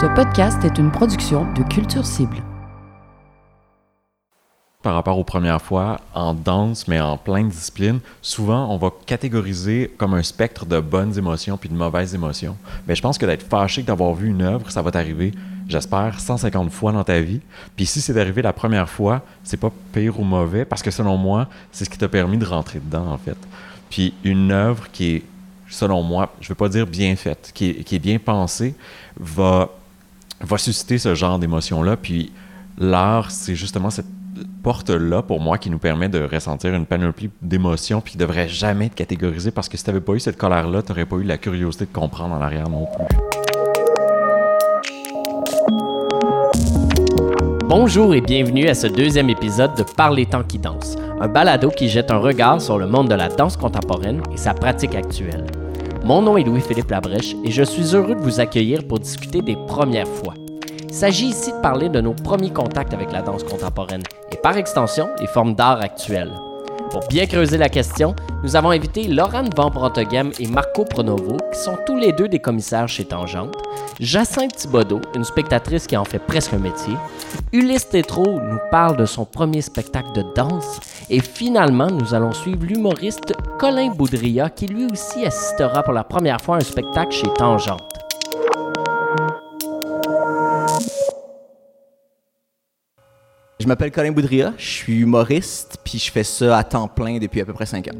Ce podcast est une production de Culture Cible. Par rapport aux premières fois, en danse, mais en plein de disciplines, souvent on va catégoriser comme un spectre de bonnes émotions puis de mauvaises émotions. Mais je pense que d'être fâché d'avoir vu une œuvre, ça va t'arriver, j'espère, 150 fois dans ta vie. Puis si c'est arrivé la première fois, c'est pas pire ou mauvais parce que selon moi, c'est ce qui t'a permis de rentrer dedans en fait. Puis une œuvre qui est, selon moi, je veux pas dire bien faite, qui est bien pensée, va, va susciter ce genre d'émotion-là. Puis l'art, c'est justement cette porte-là pour moi qui nous permet de ressentir une panoplie d'émotions puis qui devrait jamais être catégorisée parce que si tu n'avais pas eu cette colère-là, tu n'aurais pas eu la curiosité de comprendre en arrière non plus. Bonjour et bienvenue à ce deuxième épisode de Par les temps qui dansent, un balado qui jette un regard sur le monde de la danse contemporaine et sa pratique actuelle. Mon nom est Louis-Philippe Labrèche et je suis heureux de vous accueillir pour discuter des premières fois. Il s'agit ici de parler de nos premiers contacts avec la danse contemporaine et par extension les formes d'art actuelles. Pour bien creuser la question, nous avons invité Laurent Van Brantoghem et Marco Pronovo, qui sont tous les deux des commissaires chez Tangente, Jacinthe Thibodeau, une spectatrice qui en fait presque un métier, Ulysse Tétrault nous parle de son premier spectacle de danse, et finalement, nous allons suivre l'humoriste Colin Boudria, qui lui aussi assistera pour la première fois à un spectacle chez Tangente. Je m'appelle Colin Boudria, je suis humoriste, puis je fais ça à temps plein depuis à peu près 5 ans.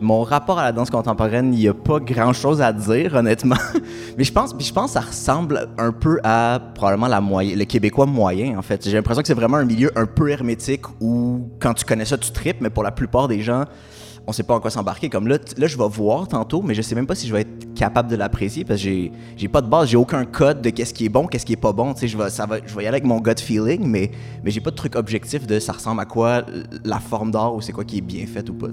Mon rapport à la danse contemporaine, il n'y a pas grand-chose à dire, honnêtement. Mais je pense, je pense que ça ressemble un peu à probablement le québécois moyen, en fait. J'ai l'impression que c'est vraiment un milieu un peu hermétique où, quand tu connais ça, tu tripes, mais pour la plupart des gens, on sait pas en quoi s'embarquer. Comme là, là, je vais voir tantôt, mais je sais même pas si je vais être capable de l'apprécier parce que j'ai, pas de base, j'ai aucun code de qu'est-ce qui est bon, qu'est-ce qui est pas bon. Tu sais, je vais, ça va, je vais y aller avec mon gut feeling, mais, mais j'ai pas de truc objectif de ça ressemble à quoi la forme d'art ou c'est quoi qui est bien fait ou pas.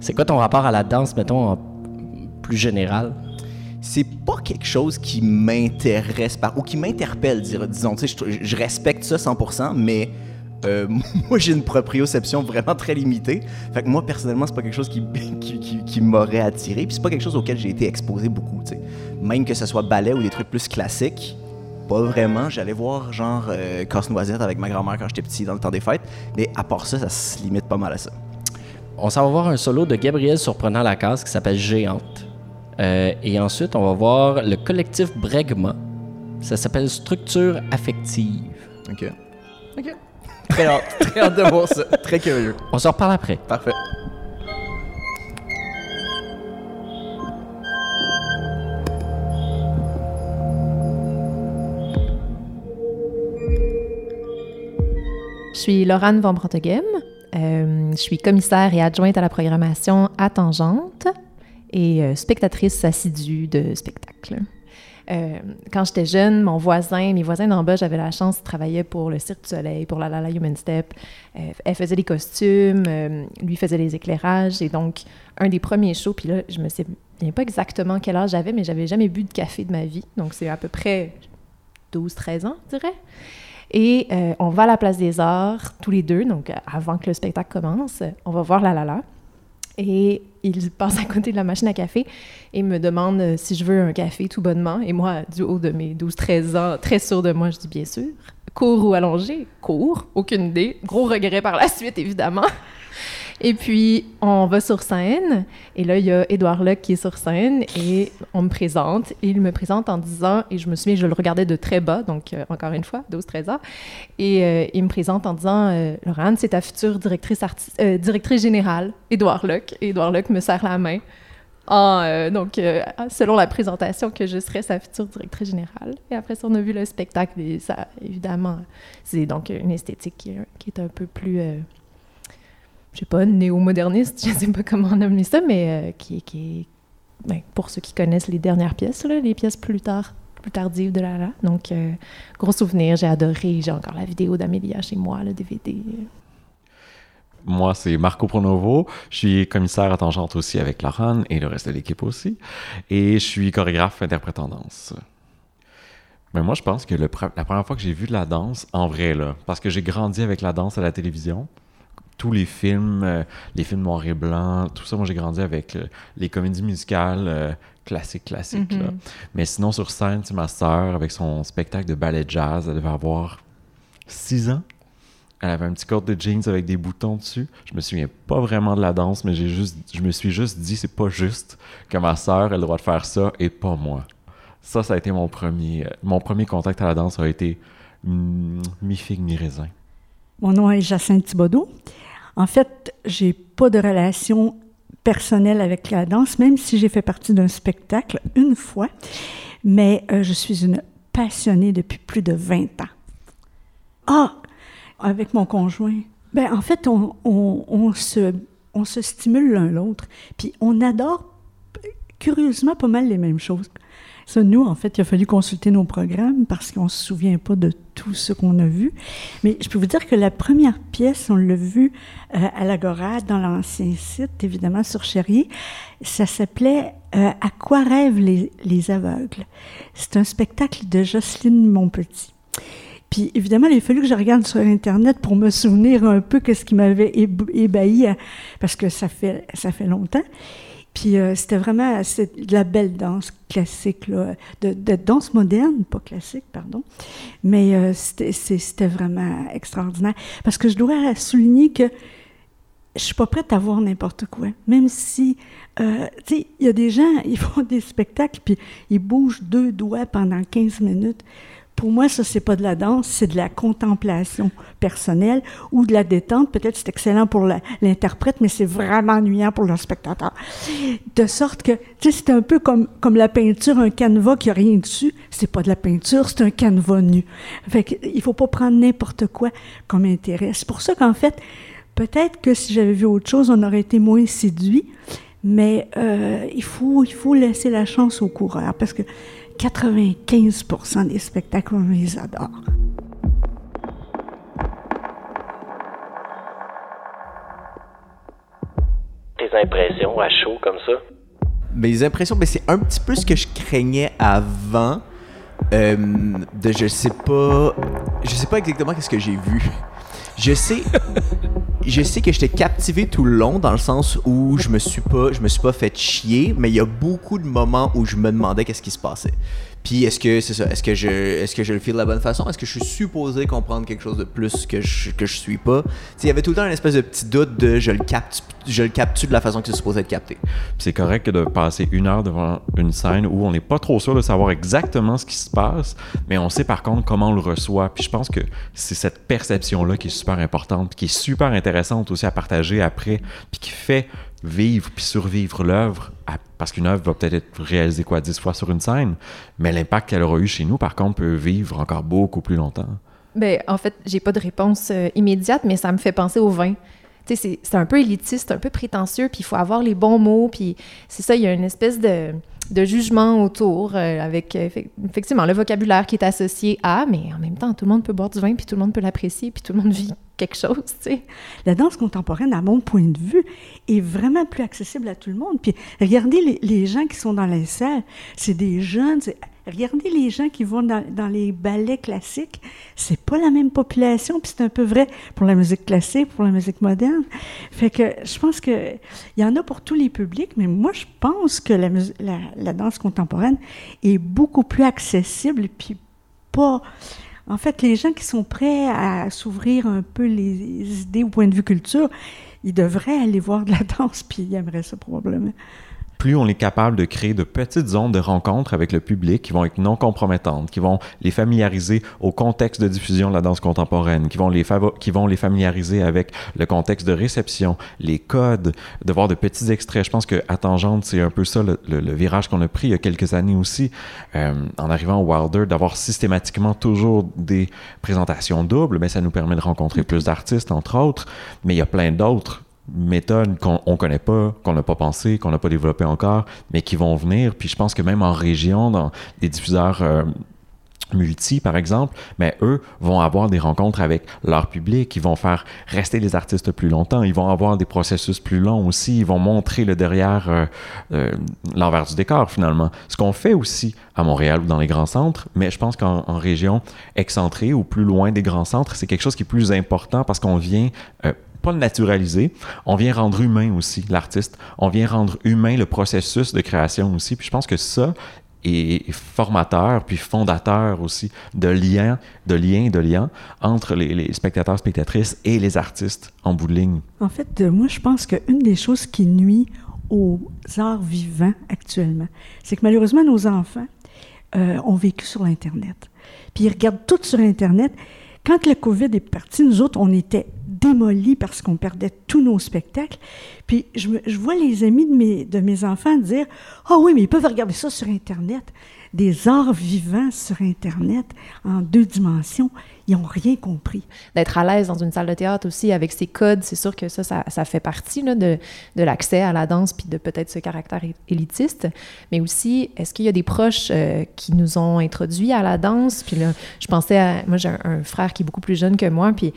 C'est quoi ton rapport à la danse, mettons, en plus général? c'est pas quelque chose qui m'intéresse par ou qui m'interpelle disons tu sais je, je, respecte ça 100% mais euh, moi, j'ai une proprioception vraiment très limitée. Fait que moi, personnellement, c'est pas quelque chose qui, qui, m'aurait attiré. Puis c'est pas quelque chose auquel j'ai été exposé beaucoup. Même que ce soit ballet ou des trucs plus classiques, pas vraiment. J'allais voir, genre, euh, Casse-Noisette avec ma grand-mère quand j'étais petit dans le temps des fêtes. Mais à part ça, ça se limite pas mal à ça. On s'en va voir un solo de Gabriel Surprenant la case qui s'appelle Géante. Euh, et ensuite, on va voir le collectif Bregma. Ça s'appelle Structure affective. OK. OK. Très hâte, très hâte de voir ça. Très curieux. On se reparle après. Parfait. Je suis Laurent Van Branteghem. Euh, je suis commissaire et adjointe à la programmation à Tangente et euh, spectatrice assidue de spectacles. Euh, quand j'étais jeune, mon voisin, mes voisins d'en bas, j'avais la chance de travailler pour le Cirque du Soleil, pour la La La Human Step. Euh, elle faisait les costumes, euh, lui faisait les éclairages. Et donc, un des premiers shows, puis là, je me souviens pas exactement quel âge j'avais, mais j'avais jamais bu de café de ma vie. Donc, c'est à peu près 12-13 ans, je dirais. Et on va à la Place des Arts, tous les deux, donc avant que le spectacle commence. On va voir La La La. Et il passe à côté de la machine à café et me demande euh, si je veux un café tout bonnement. Et moi, du haut de mes 12-13 ans, très sûr de moi, je dis bien sûr. Court ou allongé? Court, aucune idée. Gros regret par la suite, évidemment. Et puis, on va sur scène. Et là, il y a Édouard Locke qui est sur scène. Et on me présente. Et il me présente en disant, et je me souviens, je le regardais de très bas, donc euh, encore une fois, 12-13 ans. Et euh, il me présente en disant, euh, Laurent, c'est ta future directrice, directrice générale, Édouard Locke. Et Édouard Locke me serre la main. donc, selon la présentation, que je serais sa future directrice générale. Et après ça, on a vu le spectacle. Et ça, évidemment, c'est donc une esthétique qui est un peu plus je sais pas, néo-moderniste, je sais pas comment nommer ça, mais euh, qui, qui ben, pour ceux qui connaissent les dernières pièces, là, les pièces plus tard, plus tardives de Lala. Donc, euh, gros souvenir, j'ai adoré. J'ai encore la vidéo d'Amélia chez moi, le DVD. Moi, c'est Marco Pronovo. Je suis commissaire à Tangente aussi avec Laurent et le reste de l'équipe aussi. Et je suis chorégraphe interprète en danse. Mais moi, je pense que la première fois que j'ai vu de la danse, en vrai, là, parce que j'ai grandi avec la danse à la télévision, tous les films, euh, les films noir et blanc, tout ça, moi j'ai grandi avec euh, les comédies musicales euh, classiques, classiques. là. Mhm. Mais sinon, sur scène, c'est ma sœur avec son spectacle de ballet jazz. Elle devait avoir 6 ans. Elle avait un petit corde de jeans avec des boutons dessus. Je me souviens pas vraiment de la danse, mais j'ai juste, je me suis juste dit, c'est pas juste que ma sœur ait le droit de faire ça et pas moi. Ça, ça a été mon premier, euh, mon premier contact à la danse a été mm, mi-figue, mi-raisin. Mon nom est Jacinthe Thibodeau. En fait, j'ai pas de relation personnelle avec la danse, même si j'ai fait partie d'un spectacle une fois. Mais euh, je suis une passionnée depuis plus de 20 ans. Ah, avec mon conjoint. Ben, en fait, on, se, on se stimule l'un l'autre. Puis on adore, curieusement, pas mal les mêmes choses. Ça, nous, en fait, il a fallu consulter nos programmes parce qu'on ne se souvient pas de tout ce qu'on a vu. Mais je peux vous dire que la première pièce, on l'a vue euh, à l'Agora, dans l'ancien site, évidemment, sur Cherrier. Ça s'appelait euh, À quoi rêvent les, les aveugles? C'est un spectacle de Jocelyne Monpetit. Puis évidemment, il a fallu que je regarde sur Internet pour me souvenir un peu que ce qui m'avait éb- ébahi, euh, parce que ça fait, ça fait longtemps. Puis euh, c'était vraiment de la belle danse classique, de, danse moderne, pas classique, pardon. Mais euh, c'était vraiment extraordinaire. Parce que je dois souligner que je suis pas prête à voir n'importe quoi. Même si, euh, tu sais, il y a des gens, ils font des spectacles, puis ils bougent deux doigts pendant 15 minutes. Pour moi, ça, c'est pas de la danse, c'est de la contemplation personnelle ou de la détente. Peut-être c'est excellent pour l'interprète, mais c'est vraiment ennuyant pour le spectateur. De sorte que, tu sais, c'est un peu comme, comme la peinture, un canevas qui a rien dessus. C'est pas de la peinture, c'est un canevas nu. Fait que, il faut pas prendre n'importe quoi comme intérêt. C'est pour ça qu'en fait, peut-être que si j'avais vu autre chose, on aurait été moins séduit. Mais euh, il, faut, il faut laisser la chance aux coureurs parce que 95% des spectacles, on les adore. Tes impressions à chaud comme ça? Mes impressions, ben, c'est un petit peu ce que je craignais avant. euh, de je sais pas. Je sais pas exactement qu'est-ce que j'ai vu. Je sais. Je sais que j'étais captivé tout le long dans le sens où je me suis pas je me suis pas fait chier, mais il y a beaucoup de moments où je me demandais qu'est-ce qui se passait. Puis est-ce que c'est ça, est-ce que je est-ce que je le fais de la bonne façon? Est-ce que je suis supposé comprendre quelque chose de plus que je que je suis pas? Il y avait tout le temps une espèce de petit doute de je le capte je le capte de la façon que c'est supposé être capté. C'est correct de passer une heure devant une scène où on n'est pas trop sûr de savoir exactement ce qui se passe, mais on sait par contre comment on le reçoit. Puis je pense que c'est cette perception-là qui est super importante, qui est super intéressante aussi à partager après, puis qui fait vivre puis survivre l'œuvre. Parce qu'une œuvre va peut-être être réalisée quoi, dix fois sur une scène, mais l'impact qu'elle aura eu chez nous, par contre, peut vivre encore beaucoup plus longtemps. Ben, en fait, j'ai pas de réponse euh, immédiate, mais ça me fait penser au vin. C'est un peu élitiste, un peu prétentieux, puis il faut avoir les bons mots, puis c'est ça, il y a une espèce de, de jugement autour, euh, avec euh, effe- effectivement le vocabulaire qui est associé à, mais en même temps, tout le monde peut boire du vin, puis tout le monde peut l'apprécier, puis tout le monde vit quelque chose, tu sais. La danse contemporaine, à mon point de vue, est vraiment plus accessible à tout le monde. Puis regardez les, les gens qui sont dans les salles, c'est des jeunes. Regardez les gens qui vont dans, les ballets classiques, c'est pas la même population, puis c'est un peu vrai pour la musique classique, pour la musique moderne. Fait que je pense que il y en a pour tous les publics, mais moi je pense que la danse contemporaine est beaucoup plus accessible, puis pas. En fait, les gens qui sont prêts à s'ouvrir un peu les idées au point de vue culture, ils devraient aller voir de la danse, puis ils aimeraient ça probablement. Plus on est capable de créer de petites zones de rencontre avec le public qui vont être non compromettantes, qui vont les familiariser au contexte de diffusion de la danse contemporaine, qui vont les, qui vont les familiariser avec le contexte de réception, les codes, de voir de petits extraits. Je pense que à Tangente, c'est un peu ça le, le- le virage qu'on a pris il y a quelques années aussi, euh, en arrivant au Wilder, d'avoir systématiquement toujours des présentations doubles, mais ça nous permet de rencontrer plus d'artistes, entre autres, mais il y a plein d'autres méthodes qu'on on connaît pas, qu'on n'a pas pensé, qu'on n'a pas développé encore, mais qui vont venir. Puis je pense que même en région, dans des diffuseurs euh, multi, par exemple, mais eux vont avoir des rencontres avec leur public, ils vont faire rester les artistes plus longtemps, ils vont avoir des processus plus longs aussi, ils vont montrer le derrière, euh, euh, l'envers du décor finalement. Ce qu'on fait aussi à Montréal ou dans les grands centres, mais je pense qu'en en région excentrée ou plus loin des grands centres, c'est quelque chose qui est plus important parce qu'on vient euh, pas le naturaliser, on vient rendre humain aussi l'artiste, on vient rendre humain le processus de création aussi. Puis je pense que ça est formateur puis fondateur aussi de liens, de liens, de liens entre les, les spectateurs, spectatrices et les artistes en bout de ligne. En fait, euh, moi, je pense qu'une des choses qui nuit aux arts vivants actuellement, c'est que malheureusement, nos enfants euh, ont vécu sur l'Internet. Puis ils regardent tout sur Internet. Quand le COVID est parti, nous autres, on était démolis parce qu'on perdait tous nos spectacles. Puis je, vois les amis de mes, de mes enfants dire Ah oui, mais ils peuvent regarder ça sur Internet. Des arts vivants sur Internet en deux dimensions. Ils n'ont rien compris. d'être à l'aise dans une salle de théâtre aussi avec ses codes, c'est sûr que ça, ça, fait partie de, l'accès à la danse puis de peut-être ce caractère élitiste. Mais aussi, est-ce qu'il y a des proches euh, qui nous ont introduits à la danse? Puis là, je pensais à... Moi, j'ai un, frère qui est beaucoup plus jeune que moi, puis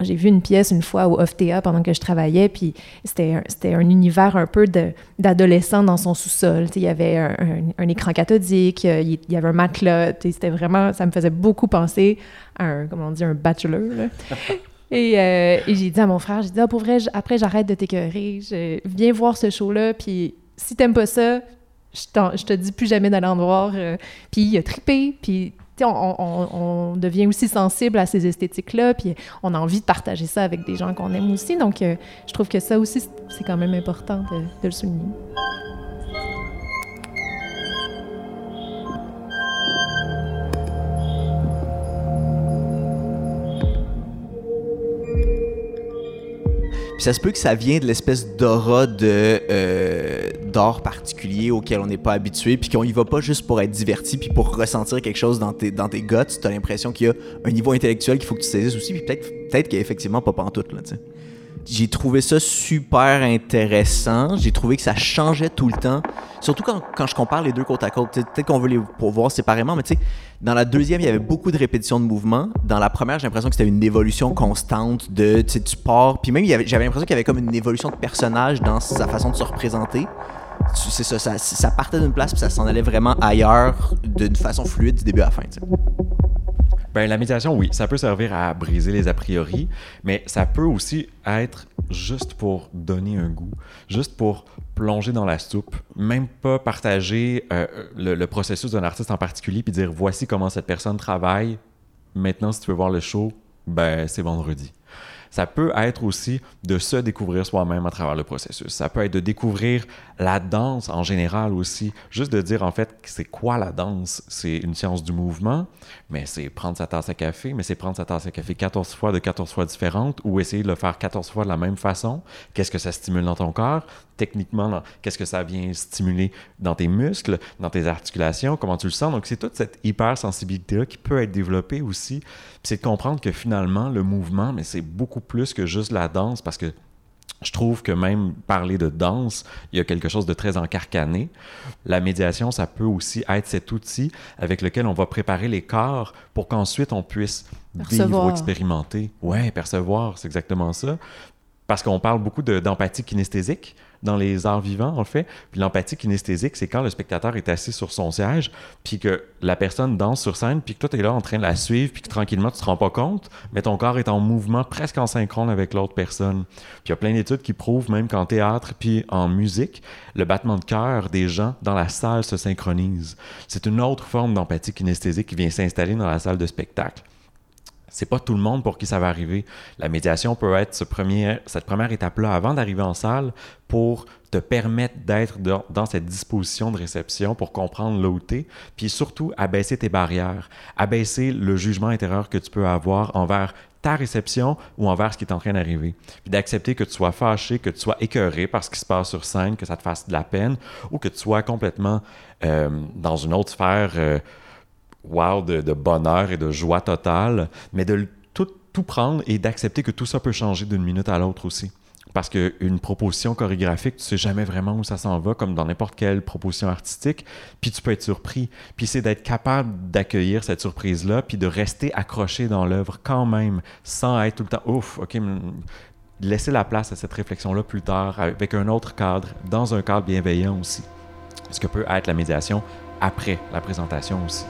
j'ai vu une pièce une fois au OFTA pendant que je travaillais, puis c'était un, un univers un peu d'adolescent dans son sous-sol. Il y avait un, un- écran cathodique, il y avait un matelas, c'était vraiment... Ça me faisait beaucoup penser un, comment on dit, un bachelor, euh, et j'ai dit à mon frère, j'ai dit, ah, pour vrai, après, j'arrête de t'écœurer. Viens voir ce show-là, puis si t'aimes pas ça, je, je te dis plus jamais d'aller en voir. euh. Puis il a trippé, puis on, on- on devient aussi sensible à ces esthétiques-là, puis on a envie de partager ça avec des gens qu'on aime aussi. Donc, euh, je trouve que ça aussi, c'est- quand même important de le souligner. Puis ça se peut que ça vient de l'espèce d'aura de euh, d'art particulier auquel on n'est pas habitué, puis qu'on y va pas juste pour être diverti, puis pour ressentir quelque chose dans tes, dans tes guts. Tu as l'impression qu'il y a un niveau intellectuel qu'il faut que tu saisisses aussi, puis peut-être peut-être qu'il y a effectivement pas pantoute, là, tu sais. J'ai trouvé ça super intéressant. J'ai trouvé que ça changeait tout le temps. Surtout quand, quand je compare les deux côte à côte. Peut-être qu'on veut les voir séparément, mais tu sais, dans la deuxième, il y avait beaucoup de répétitions de mouvements. Dans la première, j'ai l'impression que c'était une évolution constante de, tu pars. Puis même, j'avais l'impression qu'il y avait comme une évolution de personnage dans sa façon de se représenter. C'est ça, ça, partait d'une place puis ça s'en allait vraiment ailleurs d'une façon fluide du début à la fin. Ben, la médiation, oui, ça peut servir à briser les a priori, mais ça peut aussi être juste pour donner un goût, juste pour plonger dans la soupe, même pas partager euh, le, le processus d'un artiste en particulier puis dire voici comment cette personne travaille. Maintenant, si tu veux voir le show, ben c'est vendredi. Ça peut être aussi de se découvrir soi-même à travers le processus. Ça peut être de découvrir la danse en général aussi. Juste de dire en fait c'est quoi la danse? C'est une science du mouvement, mais c'est prendre sa tasse à café, mais c'est prendre sa tasse à café 14 fois de 14 fois différentes ou essayer de le faire 14 fois de la même façon. Qu'est-ce que ça stimule dans ton corps? Techniquement, qu'est-ce que ça vient stimuler dans tes muscles, dans tes articulations? Comment tu le sens? Donc c'est toute cette hypersensibilité-là qui peut être développée aussi. Puis c'est de comprendre que finalement, le mouvement, mais c'est beaucoup plus que juste la danse parce que je trouve que même parler de danse, il y a quelque chose de très encarcané. La médiation, ça peut aussi être cet outil avec lequel on va préparer les corps pour qu'ensuite on puisse vivre ou expérimenter. Ouais, percevoir, c'est exactement ça. Parce qu'on parle beaucoup de- d'empathie kinesthésique dans les arts vivants, en fait. Puis l'empathie kinesthésique, c'est quand le spectateur est assis sur son siège, puis que la personne danse sur scène, puis que toi, tu es là en train de la suivre, puis que tranquillement, tu te rends pas compte, mais ton corps est en mouvement presque en synchrone avec l'autre personne. Puis il y a plein d'études qui prouvent même qu'en théâtre, puis en musique, le battement de cœur des gens dans la salle se synchronise. C'est une autre forme d'empathie kinesthésique qui vient s'installer dans la salle de spectacle c'est pas tout le monde pour qui ça va arriver. La médiation peut être cette première étape-là avant d'arriver en salle pour te permettre d'être dans, cette disposition de réception pour comprendre t'es, puis surtout abaisser tes barrières, abaisser le jugement intérieur que tu peux avoir envers ta réception ou envers ce qui est en train d'arriver. Puis d'accepter que tu sois fâché, que tu sois écœuré par ce qui se passe sur scène, que ça te fasse de la peine, ou que tu sois complètement euh, dans une autre sphère euh, wow, de, bonheur et de joie totale, mais de tout, tout prendre et d'accepter que tout ça peut changer d'une minute à l'autre aussi. Parce qu'une proposition chorégraphique, tu sais jamais vraiment où ça s'en va, comme dans n'importe quelle proposition artistique, puis tu peux être surpris. Puis c'est d'être capable d'accueillir cette surprise-là, puis de rester accroché dans l'œuvre quand même, sans être tout le temps, ouf, ok, laisser la place à cette réflexion-là plus tard, avec un autre cadre, dans un cadre bienveillant aussi. Ce que peut être la médiation après la présentation aussi.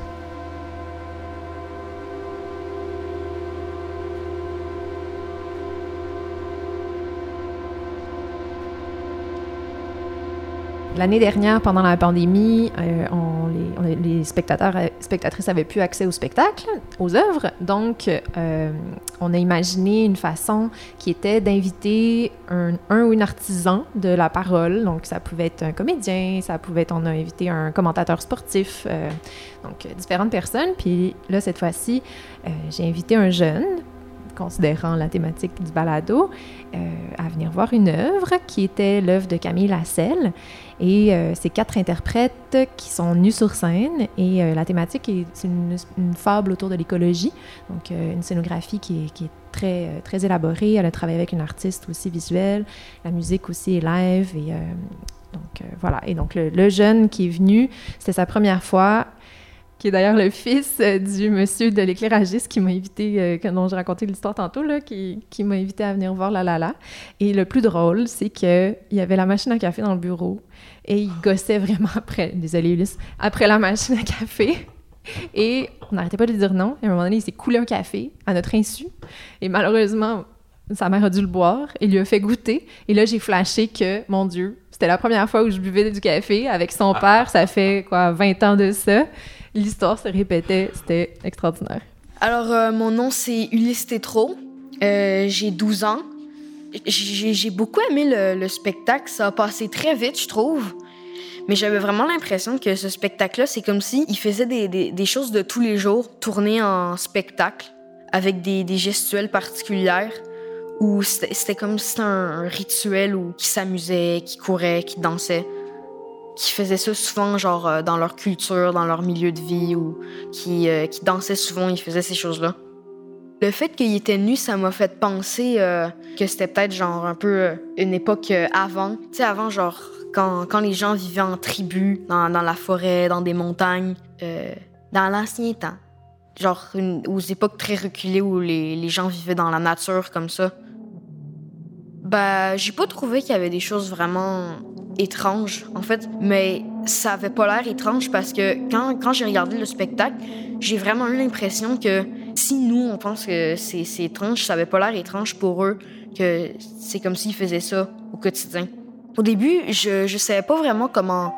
L'année dernière, pendant la pandémie, euh, les, on les spectateurs, euh, spectatrices avaient plus accès au spectacle, aux œuvres. Donc, euh, on a imaginé une façon qui était d'inviter un, ou une artisan de la parole. Donc, ça pouvait être un comédien, ça pouvait être, on a invité un commentateur sportif, donc différentes personnes. Puis là, cette fois-ci, j'ai invité un jeune, considérant la thématique du balado, euh, à venir voir une œuvre qui était l'œuvre de Camille Lasselle. Et euh, c'est quatre interprètes qui sont nus sur scène. Et euh, la thématique est une, fable autour de l'écologie. Donc, euh, une scénographie qui est, qui est très, très élaborée. Elle a travaillé avec une artiste aussi visuelle. La musique aussi est live. Et donc, voilà. Et donc, le jeune qui est venu, c'était sa première fois qui est d'ailleurs le fils euh, du monsieur de l'éclairagiste qui m'a invité, euh, dont j'ai raconté l'histoire tantôt, là, qui, qui m'a invité à venir voir La La La. Et le plus drôle, c'est qu'il y avait la machine à café dans le bureau et il gossait vraiment après, désolé Ulysse, après la machine à café. Et on n'arrêtait pas de lui dire non. Et à un moment donné, il s'est coulé un café à notre insu. Et malheureusement, sa mère a dû le boire et lui a fait goûter. Et là, j'ai flashé que, mon Dieu, c'était la première fois où je buvais du café avec son père. Ça fait, quoi, 20 ans de ça. L'histoire se répétait. C'était extraordinaire. Alors, euh, mon nom, c'est Ulysse Tétrault. Euh, j'ai 12 ans. J'ai beaucoup aimé le, le spectacle. Ça a passé très vite, je trouve. Mais j'avais vraiment l'impression que ce spectacle-là, c'est comme si il faisait des, des- choses de tous les jours tournées en spectacle avec des, des gestuelles particulières. Où c'était comme si c'était un, un rituel où qui s'amusait, qui courait, qui dansait. Qui faisaient ça souvent, genre, euh, dans leur culture, dans leur milieu de vie, ou qui, euh, qui dansaient souvent, ils faisaient ces choses-là. Le fait qu'il était nu, ça m'a fait penser euh, que c'était peut-être genre un peu une époque avant. Tu sais, avant, genre, quand, quand les gens vivaient en tribu, dans, dans la forêt, dans des montagnes, dans l'ancien temps. Genre, une- aux époques très reculées où les, les gens vivaient dans la nature comme ça. Bah, j'ai pas trouvé qu'il y avait des choses vraiment étranges, en fait. Mais ça avait pas l'air étrange parce que quand, quand j'ai regardé le spectacle, j'ai vraiment eu l'impression que si nous, on pense que c'est étrange, ça avait pas l'air étrange pour eux, que c'est comme s'ils faisaient ça au quotidien. Au début, je, je savais pas vraiment comment,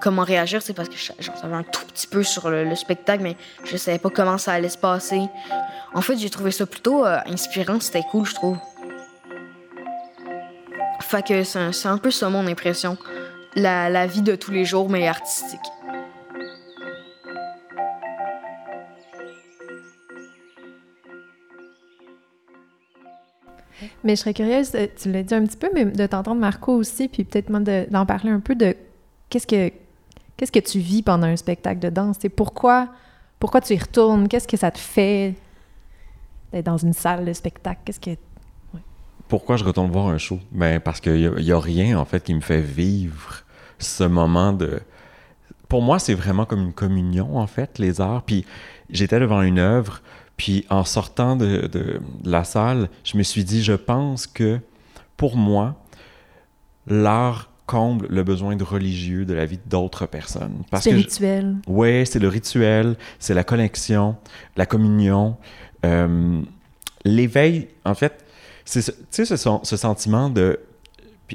comment réagir, c'est parce que je- j'en savais un tout petit peu sur le, le spectacle, mais je savais pas comment ça allait se passer. En fait, j'ai trouvé ça plutôt euh, inspirant, c'était cool, je trouve. Fait que c'est un- peu ça mon impression. La, vie de tous les jours, mais artistique. Mais je serais curieuse, euh, tu l'as dit un petit peu, mais de t'entendre Marco aussi, puis peut-être de- d'en parler un peu de qu'est-ce que qu'est-ce que tu vis pendant un spectacle de danse? C'est pourquoi pourquoi tu y retournes? Qu'est-ce que ça te fait d'être dans une salle de spectacle? Qu'est-ce que Pourquoi je retourne voir un show? Ben, parce qu'il n'y a, rien, en fait, qui me fait vivre ce moment de... Pour moi, c'est vraiment comme une communion, en fait, les arts. Puis j'étais devant une œuvre, puis en sortant de, de- de la salle, je me suis dit, je pense que, pour moi, l'art comble le besoin de religieux de la vie d'autres personnes. C'est je- rituel? Ouais, c'est le rituel, c'est la connexion, la communion, euh, l'éveil. En fait, c'est ce- ce, ce sentiment de.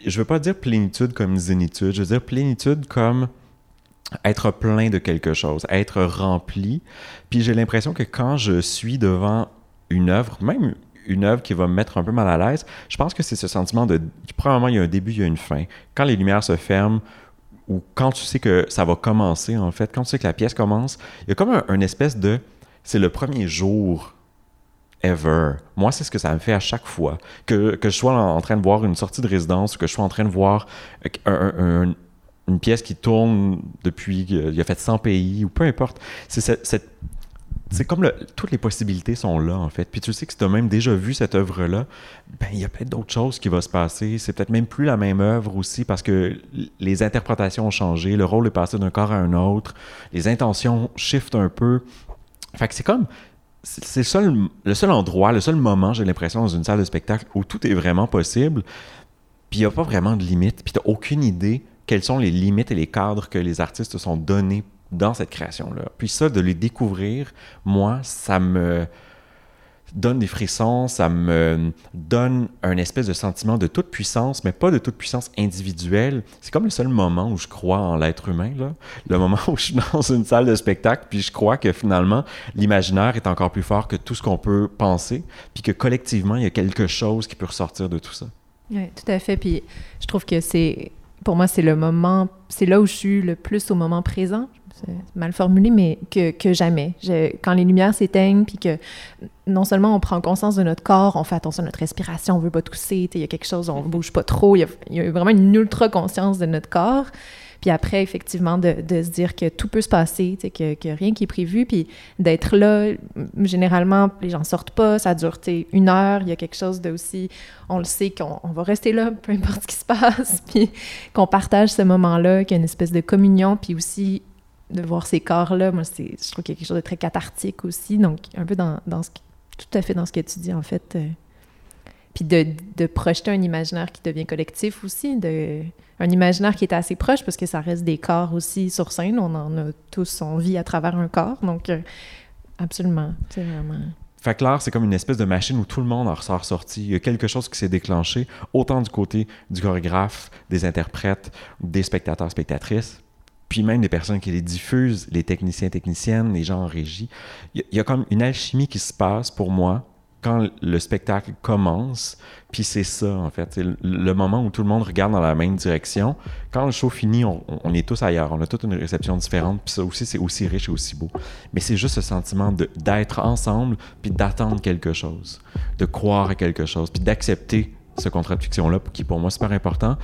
je veux pas dire plénitude comme zénitude, je veux dire plénitude comme être plein de quelque chose, être rempli. Puis j'ai l'impression que quand je suis devant une œuvre, même une œuvre qui va me mettre un peu mal à l'aise, je pense que c'est ce sentiment de. Probablement, il y a un début, il y a une fin. Quand les lumières se ferment, ou quand tu sais que ça va commencer, en fait, quand tu sais que la pièce commence, il y a comme un, un espèce de. C'est le premier jour ever. Moi, c'est ce que ça me fait à chaque fois. Que, que je sois en, train de voir une sortie de résidence, ou que je sois en train de voir euh, un- un- une pièce qui tourne depuis. euh, Il a fait 100 pays, ou peu importe. C'est cette. c'est comme toutes les possibilités sont là, en fait. Puis tu sais que si tu as même déjà vu cette œuvre-là, ben il y a peut-être d'autres choses qui vont se passer. C'est peut-être même plus la même œuvre aussi parce que les interprétations ont changé, le rôle est passé d'un corps à un autre, les intentions shiftent un peu. Fait que c'est comme. C'est le seul, le seul endroit, le seul moment, j'ai l'impression, dans une salle de spectacle où tout est vraiment possible. Puis il n'y a pas vraiment de limites. Puis tu n'as aucune idée quelles sont les limites et les cadres que les artistes se sont donnés dans cette création-là. Puis ça, de les découvrir, moi, ça me. Donne des frissons, ça me donne un espèce de sentiment de toute puissance, mais pas de toute puissance individuelle. C'est comme le seul moment où je crois en l'être humain, là. le moment où je suis dans une salle de spectacle, puis je crois que finalement, l'imaginaire est encore plus fort que tout ce qu'on peut penser, puis que collectivement, il y a quelque chose qui peut ressortir de tout ça. Oui, tout à fait. Puis je trouve que c'est, pour moi, c'est le moment, c'est là où je suis le plus au moment présent mal formulé, mais que, que jamais. quand les lumières s'éteignent, puis que non seulement on prend conscience de notre corps, on fait attention à notre respiration, on veut pas tousser, il y a quelque chose, on bouge pas trop, il y, a, vraiment une ultra conscience de notre corps. Puis après, effectivement, de, de, se dire que tout peut se passer, que, que rien qui est prévu, puis d'être là, généralement, les gens sortent pas, ça dure une heure, il y a quelque chose de aussi, on le sait qu'on va rester là, peu importe ce qui se passe, puis qu'on partage ce moment-là, qu'il y a une espèce de communion, puis aussi de voir ces corps-là, moi, c'est, je trouve qu'il y a quelque chose de très cathartique aussi. Donc, un peu dans, dans ce, tout à fait dans ce que tu dis, en fait. Euh. puis de, de, projeter un imaginaire qui devient collectif aussi, de, un imaginaire qui est assez proche, parce que ça reste des corps aussi sur scène. On en a tous, on vit à travers un corps. Donc, euh, absolument. C'est vraiment. Fait que l'art, c'est comme une espèce de machine où tout le monde en ressort sorti. Il y a quelque chose qui s'est déclenché, autant du côté du chorégraphe, des interprètes, des spectateurs, spectatrices, puis même des personnes qui les diffusent, les techniciens, techniciennes, les gens en régie. Il y, a comme une alchimie qui se passe pour moi quand le spectacle commence, puis c'est ça, en fait. C'est le moment où tout le monde regarde dans la même direction. Quand le show finit, on, est tous ailleurs. On a toute une réception différente, puis ça aussi, c'est aussi riche et aussi beau. Mais c'est juste ce sentiment d'être ensemble, puis d'attendre quelque chose, de croire à quelque chose, puis d'accepter ce contrat de fiction-là, qui pour moi, est super important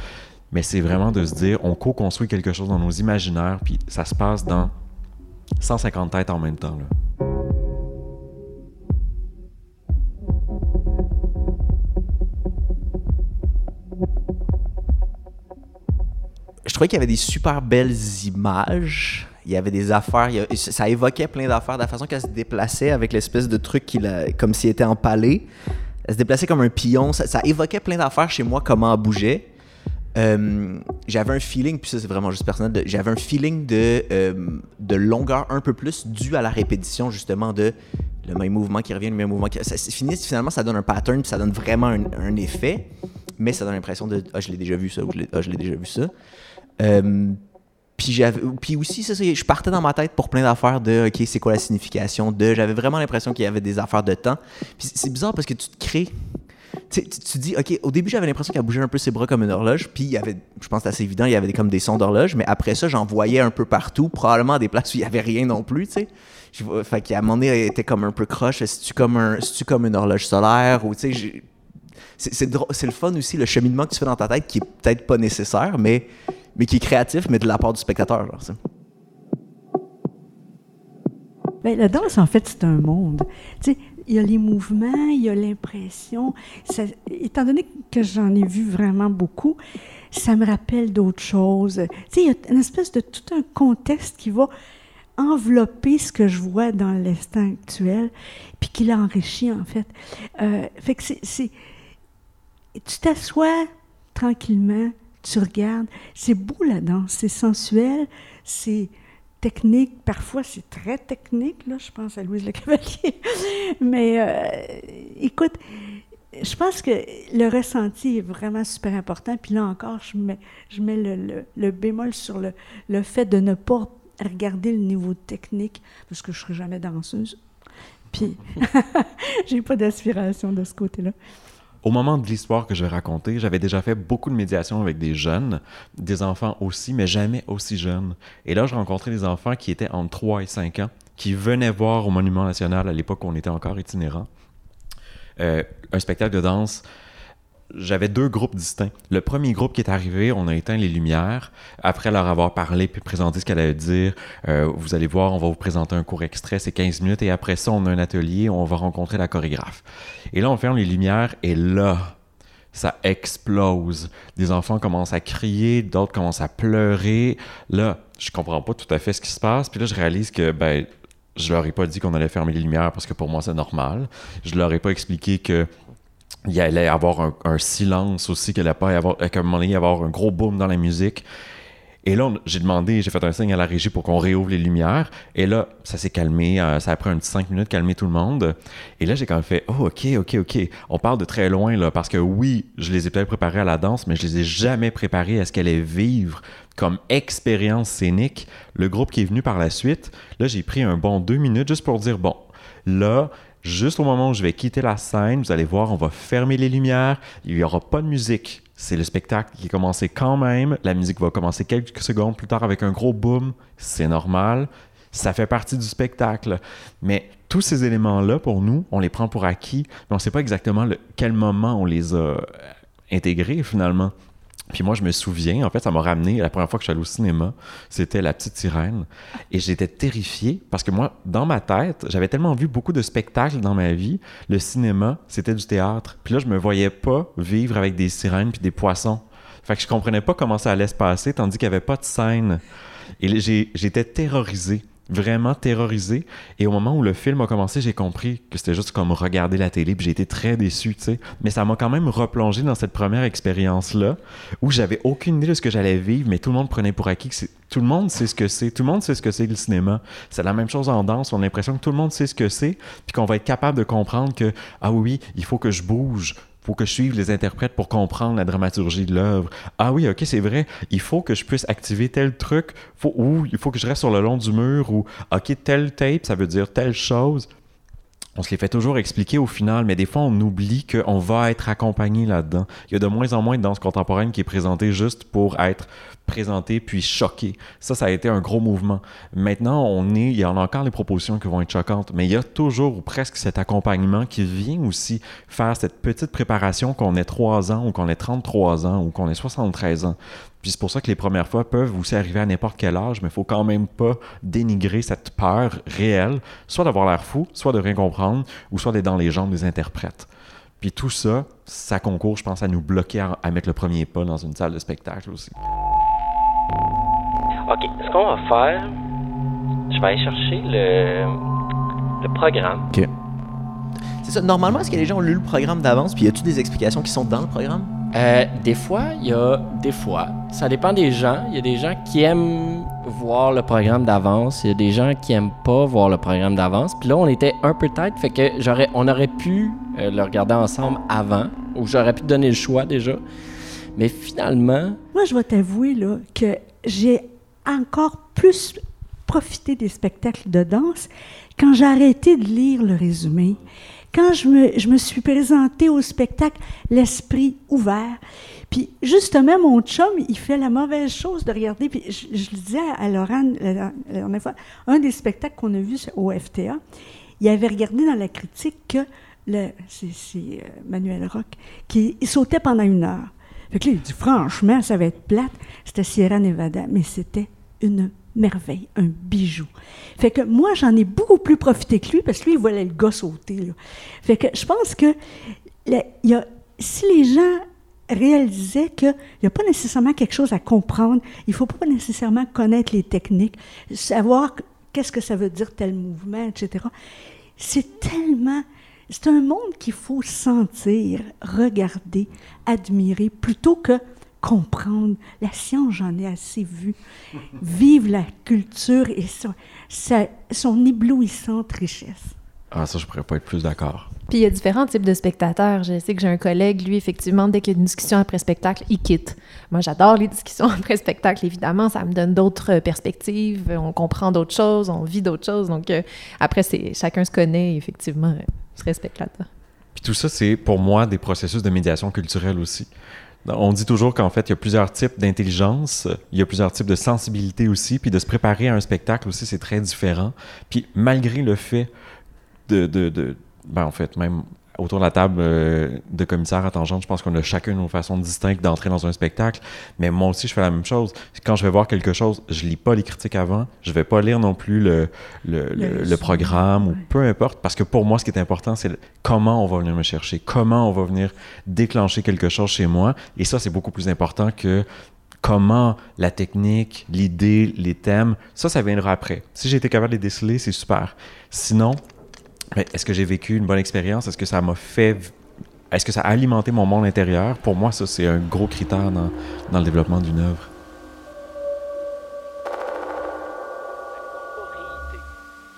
mais c'est vraiment de se dire, on co-construit quelque chose dans nos imaginaires, puis ça se passe dans 150 têtes en même temps. Je trouvais qu'il y avait des super belles images. Il y avait des affaires, ça évoquait plein d'affaires, de la façon qu'elle se déplaçait avec l'espèce de truc qu'il a, comme s'il était empalé. Elle se déplaçait comme un pion. Ça évoquait plein d'affaires chez moi, comment elle bougeait. Euh, j'avais un feeling, puis ça c'est vraiment juste personnel, j'avais un feeling de, euh, de longueur un peu plus dû à la répétition justement de le même mouvement qui revient, le même mouvement qui... Ça, finit, finalement ça donne un pattern, puis ça donne vraiment un, effet, mais ça donne l'impression de « Ah, je l'ai déjà vu ça » ou « Ah, je l'ai déjà vu ça euh, puis puis aussi ça je partais dans ma tête pour plein d'affaires de OK, c'est quoi la signification de j'avais vraiment l'impression qu'il y avait des affaires de temps. Puis c'est bizarre parce que tu te crées tu, tu dis, OK, au début, j'avais l'impression qu'elle bougeait un peu ses bras comme une horloge, puis il y avait, je pense que c'est assez évident, il y avait comme des sons d'horloge, mais après ça, j'en voyais un peu partout, probablement à des places où il n'y avait rien non plus, tu sais. Fait qu'à un moment donné, elle était comme un peu croche. C'est-tu comme, un, comme une horloge solaire ou, tu sais, c'est le fun aussi, le cheminement que tu fais dans ta tête qui est peut-être pas nécessaire, mais, mais qui est créatif, mais de la part du spectateur. Genre, ben, la danse, en fait, c'est un monde. Tu sais, il y a les mouvements, il y a l'impression. Étant donné que j'en ai vu vraiment beaucoup, ça me rappelle d'autres choses. Tu sais, il y a une espèce de tout un contexte qui va envelopper ce que je vois dans l'instant actuel, puis qui l'enrichit, en fait. Euh, fait que c'est... Tu t'assois tranquillement, tu regardes. C'est beau la danse, c'est sensuel, c'est technique. Parfois, c'est très technique. Là, je pense à Louise Le Cavalier. Mais euh, écoute, je pense que le ressenti est vraiment super important. Puis là encore, je mets, le, bémol sur le, le, fait de ne pas regarder le niveau technique, parce que je ne serai jamais danseuse. Puis, j'ai pas d'aspiration de ce côté-là au moment de l'histoire que je vais raconter, j'avais déjà fait beaucoup de médiation avec des jeunes, des enfants aussi, mais jamais aussi jeunes. Et là, je rencontrais des enfants qui étaient entre 3 et 5 ans, qui venaient voir au Monument National à l'époque où on était encore itinérant, euh, un spectacle de danse j'avais deux groupes distincts. Le premier groupe qui est arrivé, on a éteint les lumières. Après leur avoir parlé puis présenté ce qu'elle allait dire, euh, vous allez voir, on va vous présenter un court extrait, c'est 15 minutes, et après ça, on a un atelier, on va rencontrer la chorégraphe. Et là, on ferme les lumières, et là, ça explose. Des enfants commencent à crier, d'autres commencent à pleurer. Là, je comprends pas tout à fait ce qui se passe, puis là, je réalise que, ben, je leur ai pas dit qu'on allait fermer les lumières parce que pour moi, c'est normal. Je leur ai pas expliqué que il allait y avoir un, silence aussi, qu'il allait pas y avoir, qu'à un moment donné, il y avoir un gros boom dans la musique. Et là, j'ai demandé, j'ai fait un signe à la régie pour qu'on réouvre les lumières. Et là, ça s'est calmé. euh, ça a pris un petit cinq minutes de calmer tout le monde. Et là, j'ai quand même fait, oh, OK, OK, OK. On parle de très loin, là, parce que oui, je les ai peut-être préparés à la danse, mais je les ai jamais préparés à ce qu'elle allait vivre comme expérience scénique. Le groupe qui est venu par la suite, là, j'ai pris un bon deux minutes juste pour dire, bon, là, juste au moment où je vais quitter la scène, vous allez voir, on va fermer les lumières, il n'y aura pas de musique. C'est le spectacle qui est commencé quand même. La musique va commencer quelques secondes plus tard avec un gros boom. C'est normal. Ça fait partie du spectacle. Mais tous ces éléments-là, pour nous, on les prend pour acquis, mais on ne sait pas exactement quel moment on les a euh, intégrés finalement. Puis moi, je me souviens, en fait, ça m'a ramené, la première fois que je suis allé au cinéma, c'était La Petite Sirène. Et j'étais terrifié parce que moi, dans ma tête, j'avais tellement vu beaucoup de spectacles dans ma vie. Le cinéma, c'était du théâtre. Puis là, je me voyais pas vivre avec des sirènes puis des poissons. Fait que je comprenais pas comment ça allait se passer, tandis qu'il y avait pas de scène. Et j'étais terrorisé, vraiment terrorisé. Et au moment où le film a commencé, j'ai compris que c'était juste comme regarder la télé, puis j'ai été très déçu, tu sais. Mais ça m'a quand même replongé dans cette première expérience-là, où j'avais aucune idée de ce que j'allais vivre, mais tout le monde prenait pour acquis que tout le monde sait ce que c'est. Tout le monde sait ce que c'est le cinéma. C'est la même chose en danse. On a l'impression que tout le monde sait ce que c'est, puis qu'on va être capable de comprendre que, ah oui, il faut que je bouge. Faut que je suive les interprètes pour comprendre la dramaturgie de l'œuvre. Ah oui, ok, c'est vrai. Il faut que je puisse activer tel truc, faut, ou il faut que je reste sur le long du mur, ou ok, tel tape, ça veut dire telle chose. On se les fait toujours expliquer au final, mais des fois, on oublie qu'on va être accompagné là-dedans. Il y a de moins en moins de danse contemporaine qui est présentée juste pour être présentée puis choquée. Ça, ça a été un gros mouvement. Maintenant, on est, il y en a encore les propositions qui vont être choquantes, mais il y a toujours ou presque cet accompagnement qui vient aussi faire cette petite préparation qu'on ait 3 ans ou qu'on ait 33 ans ou qu'on ait 73 ans. Puis c'est pour ça que les premières fois peuvent aussi arriver à n'importe quel âge, mais il faut quand même pas dénigrer cette peur réelle, soit d'avoir l'air fou, soit de rien comprendre, ou soit d'être dans les jambes des interprètes. Puis tout ça, ça concourt, je pense, à nous bloquer à, à mettre le premier pas dans une salle de spectacle aussi. OK, ce qu'on va faire, je vais aller chercher le, le programme. C'est ça. Normalement, est-ce que les gens ont lu le programme d'avance? Puis y a-tu des explications qui sont dans le programme? Euh, des fois, il y a des fois, ça dépend des gens. Il y a des gens qui aiment voir le programme d'avance, il y a des gens qui aiment pas voir le programme d'avance. Puis là, on était un peu tête, fait que j'aurais, on aurait pu euh, le regarder ensemble avant, ou j'aurais pu donner le choix déjà. Mais finalement, Moi, je vais t'avouer là, que j'ai encore plus profité des spectacles de danse quand j'ai arrêté de lire le résumé, quand je me, je me suis présentée au spectacle l'esprit ouvert. Puis justement, mon chum, il fait la mauvaise chose de regarder. Puis je, le disais à Laurent la, dernière fois, un des spectacles qu'on a vu au FTA, il avait regardé dans la critique que le, c'est, euh, Manuel Rock, qui sautait pendant une heure. Fait que là, il dit, franchement, ça va être plate. C'était Sierra Nevada, mais c'était une merveille, un bijou. Fait que moi, j'en ai beaucoup plus profité que lui, parce que lui, il voulait le gars sauter. là. Fait que je pense que si les gens réalisaient qu'il n'y a pas nécessairement quelque chose à comprendre, il ne faut pas nécessairement connaître les techniques, savoir qu'est-ce que ça veut dire tel mouvement, etc. C'est tellement... C'est un monde qu'il faut sentir, regarder, admirer, plutôt que comprendre. La science, j'en ai assez vu. Vivre la culture et son, sa- son éblouissante richesse. Ah, ça, je pourrais pas être plus d'accord. Puis il y a différents types de spectateurs. Je sais que j'ai un collègue, lui, effectivement, dès qu'il y a une discussion après spectacle, il quitte. Moi, j'adore les discussions après spectacle, évidemment. Ça me donne d'autres euh, perspectives. On comprend d'autres choses, on vit d'autres choses. Donc, euh, après, c'est chacun se connaît, et effectivement, euh, se respecte là-dedans. Puis tout ça, c'est pour moi des processus de médiation culturelle aussi. On dit toujours qu'en fait, il y a plusieurs types d'intelligence, il y a plusieurs types de sensibilité aussi, puis de se préparer à un spectacle aussi, c'est très différent. Puis malgré le fait de, de, de- ben en fait, même autour de la table euh, de commissaires à tangente, je pense qu'on a chacun nos façons distinctes d'entrer dans un spectacle. Mais moi aussi, je fais la même chose. Quand je vais voir quelque chose, je lis pas les critiques avant, je vais pas lire non plus le, le, le- le résumé, programme ou peu importe, parce que pour moi, ce qui est important, c'est comment on va venir me chercher, comment on va venir déclencher quelque chose chez moi. Et ça, c'est beaucoup plus important que comment la technique, l'idée, les thèmes, ça, ça viendra après. Si j'ai été capable de les déceler, c'est super. Sinon, est-ce que j'ai vécu une bonne expérience? Est-ce que ça m'a fait est-ce que ça a alimenté mon monde intérieur? Pour moi, ça, c'est un gros critère dans, dans le développement d'une œuvre.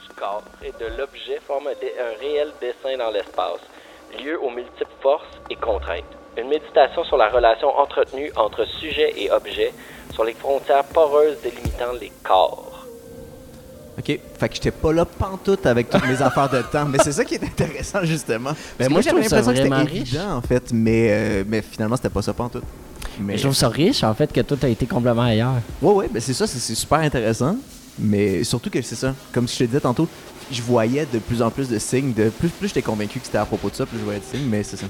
du corps et de l'objet forme un réel dessin dans l'espace, lieu aux multiples forces et contraintes. Une méditation sur la relation entretenue entre sujet et objet, sur les frontières poreuses délimitant les corps. OK. Fait que j'étais pas là pantoute avec toutes mes affaires de temps. Mais c'est ça qui est intéressant, justement. Ben, que moi, j'avais l'impression que c'était riche. évident, en fait. Mais, euh, mais finalement, c'était pas ça pantoute. Mais Je trouve ça riche, en fait, que tout a été complètement ailleurs. Ouais, ouais, ben c'est ça, c'est- c'est super intéressant. Mais surtout que c'est ça. Comme je te disais tantôt, je voyais de plus en plus de signes. De plus plus j'étais convaincu que c'était à propos de ça, plus je voyais de signes, mais c'est ça.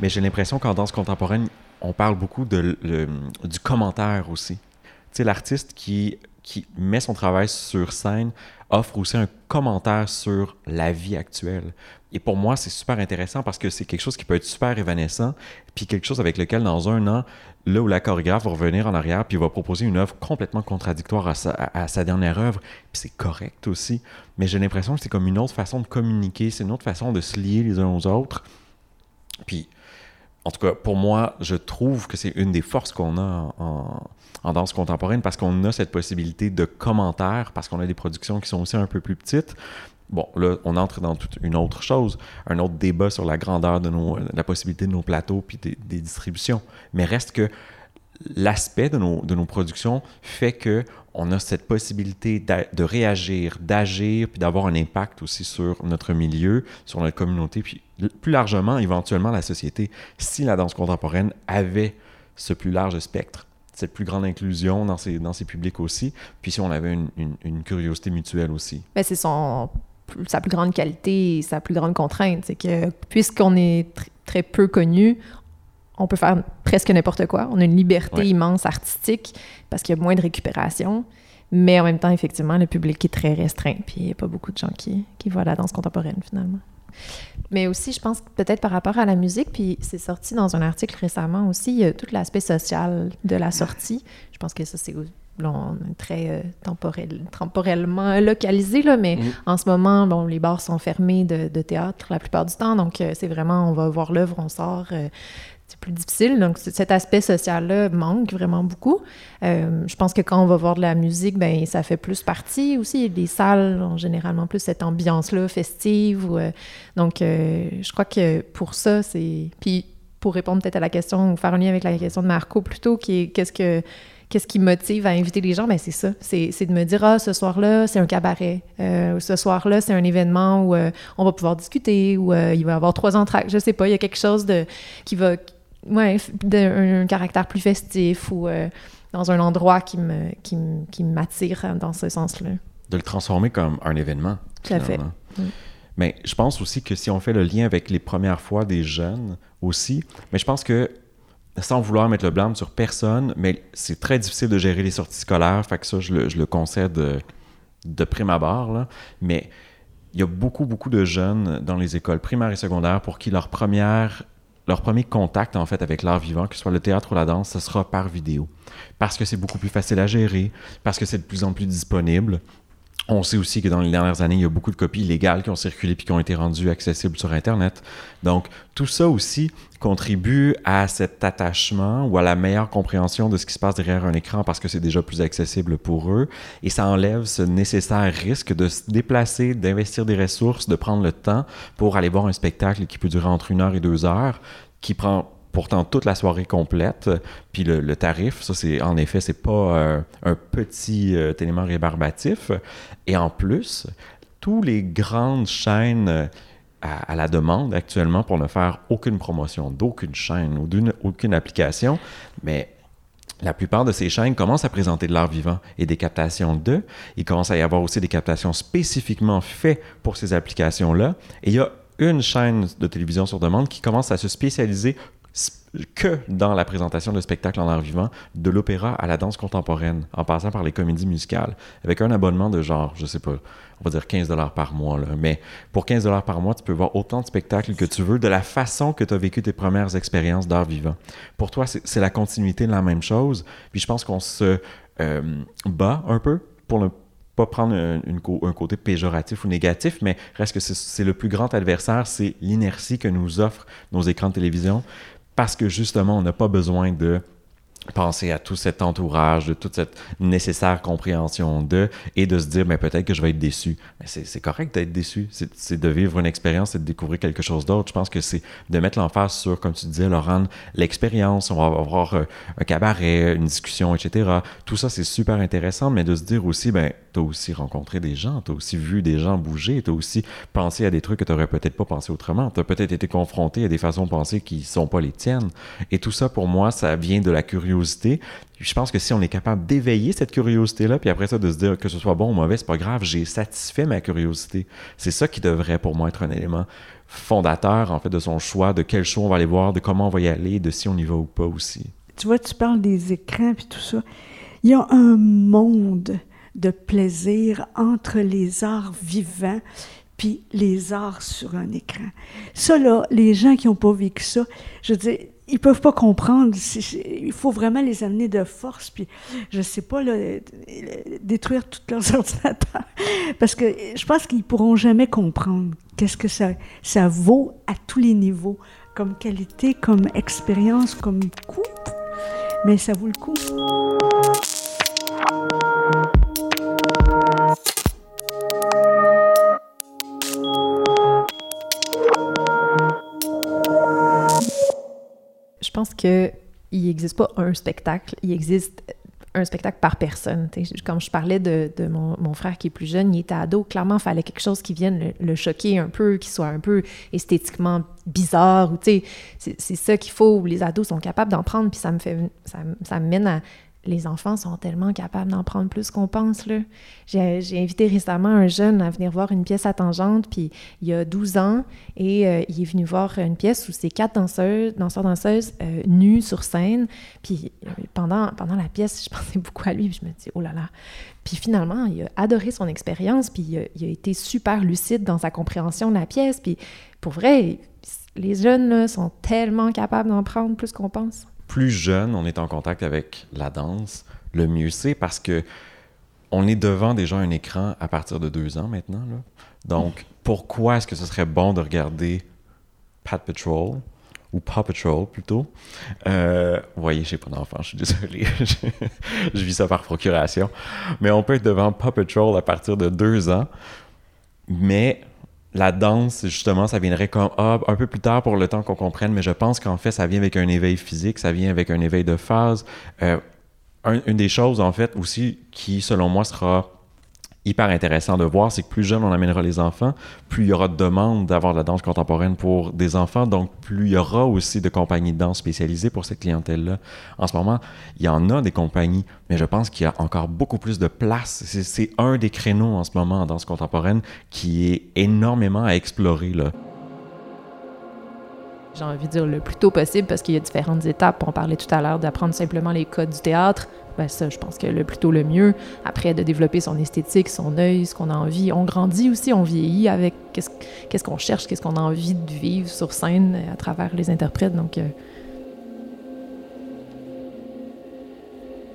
Mais j'ai l'impression qu'en danse contemporaine, on parle beaucoup de, du commentaire aussi. Tu sais, l'artiste qui, qui met son travail sur scène offre aussi un commentaire sur la vie actuelle. Et pour moi, c'est super intéressant parce que c'est quelque chose qui peut être super évanescent, puis quelque chose avec lequel, dans un an, là où la chorégraphe va revenir en arrière, puis va proposer une œuvre complètement contradictoire à sa, à sa dernière œuvre, puis c'est correct aussi. Mais j'ai l'impression que c'est comme une autre façon de communiquer, c'est une autre façon de se lier les uns aux autres. Puis, en tout cas, pour moi, je trouve que c'est une des forces qu'on a en, danse contemporaine parce qu'on a cette possibilité de commentaires, parce qu'on a des productions qui sont aussi un peu plus petites. Bon, là, on entre dans toute une autre chose, un autre débat sur la grandeur de nos, la possibilité de nos plateaux puis des, distributions. Mais reste que l'aspect de nos, de nos productions fait que on a cette possibilité de réagir, d'agir, puis d'avoir un impact aussi sur notre milieu, sur notre communauté, puis plus largement, éventuellement, la société. Si la danse contemporaine avait ce plus large spectre, cette plus grande inclusion dans ses, dans ses publics aussi, puis si on avait une, une- une curiosité mutuelle aussi. C'est son sa plus grande qualité sa plus grande contrainte. C'est que puisqu'on est tr- très peu connu, on peut faire presque n'importe quoi. On a une liberté Ouais. immense artistique parce qu'il y a moins de récupération. Mais en même temps, effectivement, le public est très restreint. Puis il n'y a pas beaucoup de gens qui, qui voient la danse contemporaine, finalement. Mais aussi, je pense peut-être par rapport à la musique, puis c'est sorti dans un article récemment aussi, il y a tout l'aspect social de la sortie. Je pense que ça, c'est là, on est très euh, temporel, temporellement localisé, là, mais Mhm. en ce moment, bon, les bars sont fermés de, de théâtre la plupart du temps, donc euh, c'est vraiment, on va voir l'œuvre, on sort, euh, c'est plus difficile. Donc cet aspect social-là manque vraiment beaucoup. Euh, je pense que quand on va voir de la musique, ben ça fait plus partie aussi. Les salles ont généralement plus cette ambiance-là festive. euh, donc euh, je crois que pour ça, c'est... Puis pour répondre peut-être à la question, ou faire un lien avec la question de Marco plutôt, qui est qu'est-ce que qu'est-ce qui motive à inviter les gens? Ben c'est ça. C'est de me dire, ah, ce soir-là, c'est un cabaret. Ce soir-là, c'est un événement où on va pouvoir discuter, où il va y avoir trois entractes. Je sais pas, il y a quelque chose de qui va... Ouais, d'un un caractère plus festif ou euh, dans un endroit qui me qui qui m'attire dans ce sens-là. de le transformer comme un événement. Tout à fait. Mm. Mais je pense aussi que si on fait le lien avec les premières fois des jeunes aussi, mais je pense que sans vouloir mettre le blâme sur personne, mais c'est très difficile de gérer les sorties scolaires, fait que ça, je le, je le concède euh, de prime abord, là. mais il y a beaucoup, beaucoup de jeunes dans les écoles primaires et secondaires pour qui leur première leur premier contact en fait avec l'art vivant, que ce soit le théâtre ou la danse, ce sera par vidéo. Parce que c'est beaucoup plus facile à gérer, parce que c'est de plus en plus disponible. On sait aussi que dans les dernières années, il y a beaucoup de copies illégales qui ont circulé puis qui ont été rendues accessibles sur Internet. Donc, tout ça aussi contribue à cet attachement ou à la meilleure compréhension de ce qui se passe derrière un écran parce que c'est déjà plus accessible pour eux. Et ça enlève ce nécessaire risque de se déplacer, d'investir des ressources, de prendre le temps pour aller voir un spectacle qui peut durer entre une heure et deux heures, qui prend pourtant toute la soirée complète. Puis le, tarif, ça c'est en effet, c'est pas euh, un petit euh, élément rébarbatif. Et en plus, tous les grandes chaînes euh, à, la demande actuellement pour ne faire aucune promotion d'aucune chaîne ou d'une aucune application, mais la plupart de ces chaînes commencent à présenter de l'art vivant et des captations d'eux. Il commence à y avoir aussi des captations spécifiquement faites pour ces applications-là. Et il y a une chaîne de télévision sur demande qui commence à se spécialiser que dans la présentation de spectacles en art vivant, de l'opéra à la danse contemporaine, en passant par les comédies musicales, avec un abonnement de genre, je sais pas, on va dire 15 dollars par mois. Là. Mais pour 15 dollars par mois, tu peux voir autant de spectacles que tu veux, de la façon que tu as vécu tes premières expériences d'art vivant. Pour toi, c'est la continuité de la même chose. Puis je pense qu'on se euh, bat un peu pour ne pas prendre un, un côté péjoratif ou négatif, mais reste que c'est le plus grand adversaire, c'est l'inertie que nous offrent nos écrans de télévision, parce que justement, on n'a pas besoin de penser à tout cet entourage, de toute cette nécessaire compréhension de, et de se dire, mais peut-être que je vais être déçu. Mais c'est correct d'être déçu. C'est de vivre une expérience et de découvrir quelque chose d'autre. Je pense que c'est de mettre l'emphase sur, comme tu disais, Laurent, l'expérience. On va avoir euh, un cabaret, une discussion, etc. Tout ça, c'est super intéressant, mais de se dire aussi, ben, t'as aussi rencontré des gens, t'as aussi vu des gens bouger, t'as aussi pensé à des trucs que t'aurais peut-être pas pensé autrement. T'as peut-être été confronté à des façons de penser qui sont pas les tiennes. Et tout ça, pour moi, ça vient de la curiosité je pense que si on est capable d'éveiller cette curiosité-là, puis après ça, de se dire que ce soit bon ou mauvais, c'est pas grave, j'ai satisfait ma curiosité. C'est ça qui devrait pour moi être un élément fondateur, en fait, de son choix, de quel show on va aller voir, de comment on va y aller, de si on y va ou pas aussi. Tu vois, tu parles des écrans puis tout ça. Il y a un monde de plaisir entre les arts vivants puis les arts sur un écran. Ça, là, les gens qui n'ont pas vécu ça, je dire, ils peuvent pas comprendre. Il faut vraiment les amener de force, puis je sais pas, là, détruire tous leurs ordinateurs. Parce que je pense qu'ils pourront jamais comprendre qu'est-ce que ça, ça vaut à tous les niveaux, comme qualité, comme expérience, comme coût. Mais ça vaut le coup. Pense qu'il n'existe pas un spectacle, il existe un spectacle par personne. comme je parlais de, mon, frère qui est plus jeune, il était ado, clairement, il fallait quelque chose qui vienne le, choquer un peu, qui soit un peu esthétiquement bizarre. C'est ça qu'il faut. Les ados sont capables d'en prendre, puis ça me fait ça, ça me mène à les enfants sont tellement capables d'en prendre plus qu'on pense. J'ai, invité récemment un jeune à venir voir une pièce à tangente, puis il y a 12 ans, et euh, il est venu voir une pièce où c'est quatre danseuses, danseurs-danseuses euh, nus sur scène. Puis euh, pendant, pendant la pièce, je pensais beaucoup à lui, puis je me dis, oh là là. Puis finalement, il a adoré son expérience, puis il a, il a, été super lucide dans sa compréhension de la pièce. Puis pour vrai, les jeunes là, sont tellement capables d'en prendre plus qu'on pense plus jeune on est en contact avec la danse, le mieux c'est parce que on est devant déjà un écran à partir de deux ans maintenant. Donc, pourquoi est-ce que ce serait bon de regarder Pat Patrol ou Paw Patrol plutôt? Euh, vous voyez, j'ai pas d'enfant, je suis désolé. je vis ça par procuration. Mais on peut être devant Paw Patrol à partir de deux ans. Mais la danse, justement, ça viendrait comme ah, un peu plus tard pour le temps qu'on comprenne, mais je pense qu'en fait, ça vient avec un éveil physique, ça vient avec un éveil de phase. Euh, une des choses, en fait, aussi, qui, selon moi, sera hyper intéressant de voir, c'est que plus jeune on amènera les enfants, plus il y aura de demandes d'avoir de la danse contemporaine pour des enfants, donc plus il y aura aussi de compagnies de danse spécialisées pour cette clientèle-là. En ce moment, il y en a des compagnies, mais je pense qu'il y a encore beaucoup plus de place. C'est un des créneaux en ce moment en danse contemporaine qui est énormément à explorer. Là j'ai envie de dire le plus tôt possible parce qu'il y a différentes étapes. On parlait tout à l'heure d'apprendre simplement les codes du théâtre. Ben ça, je pense que le plus tôt le mieux. Après, de développer son esthétique, son œil, ce qu'on a envie. On grandit aussi, on vieillit avec qu'est-ce qu'on cherche, qu'est-ce qu'on a envie de vivre sur scène à travers les interprètes. Donc, euh,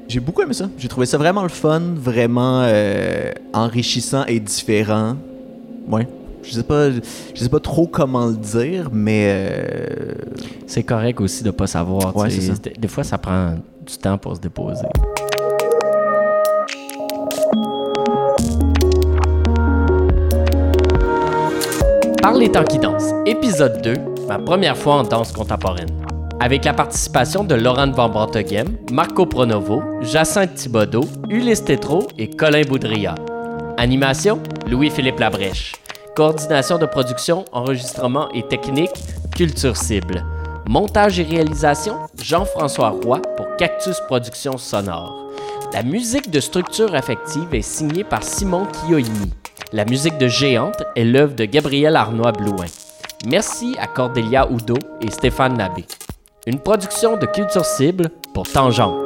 J'ai beaucoup aimé ça. J'ai trouvé ça vraiment le fun, vraiment euh, enrichissant et différent. Ouais. Je sais pas, je sais pas trop comment le dire, mais euh, c'est correct aussi de pas savoir. Des fois, ça prend du temps pour se déposer. Par les temps qui dansent, épisode 2, ma première fois en danse contemporaine. Avec la participation de Laurent Van Branteghem, Marco Pronovo, Jacinthe Thibodeau, Ulysse Tétrault et Colin Boudria. Animation, Louis-Philippe Labrèche. Coordination de production, enregistrement et technique, Culture Cible. Montage et réalisation, Jean-François Roy pour Cactus Productions Sonore. La musique de structure affective est signée par Simon Kioini. La musique de Géante est l'œuvre de Gabriel Arnois-Blouin. Merci à Cordélia Oudot et Stéphane Nabé. Une production de Culture Cible pour Tangente.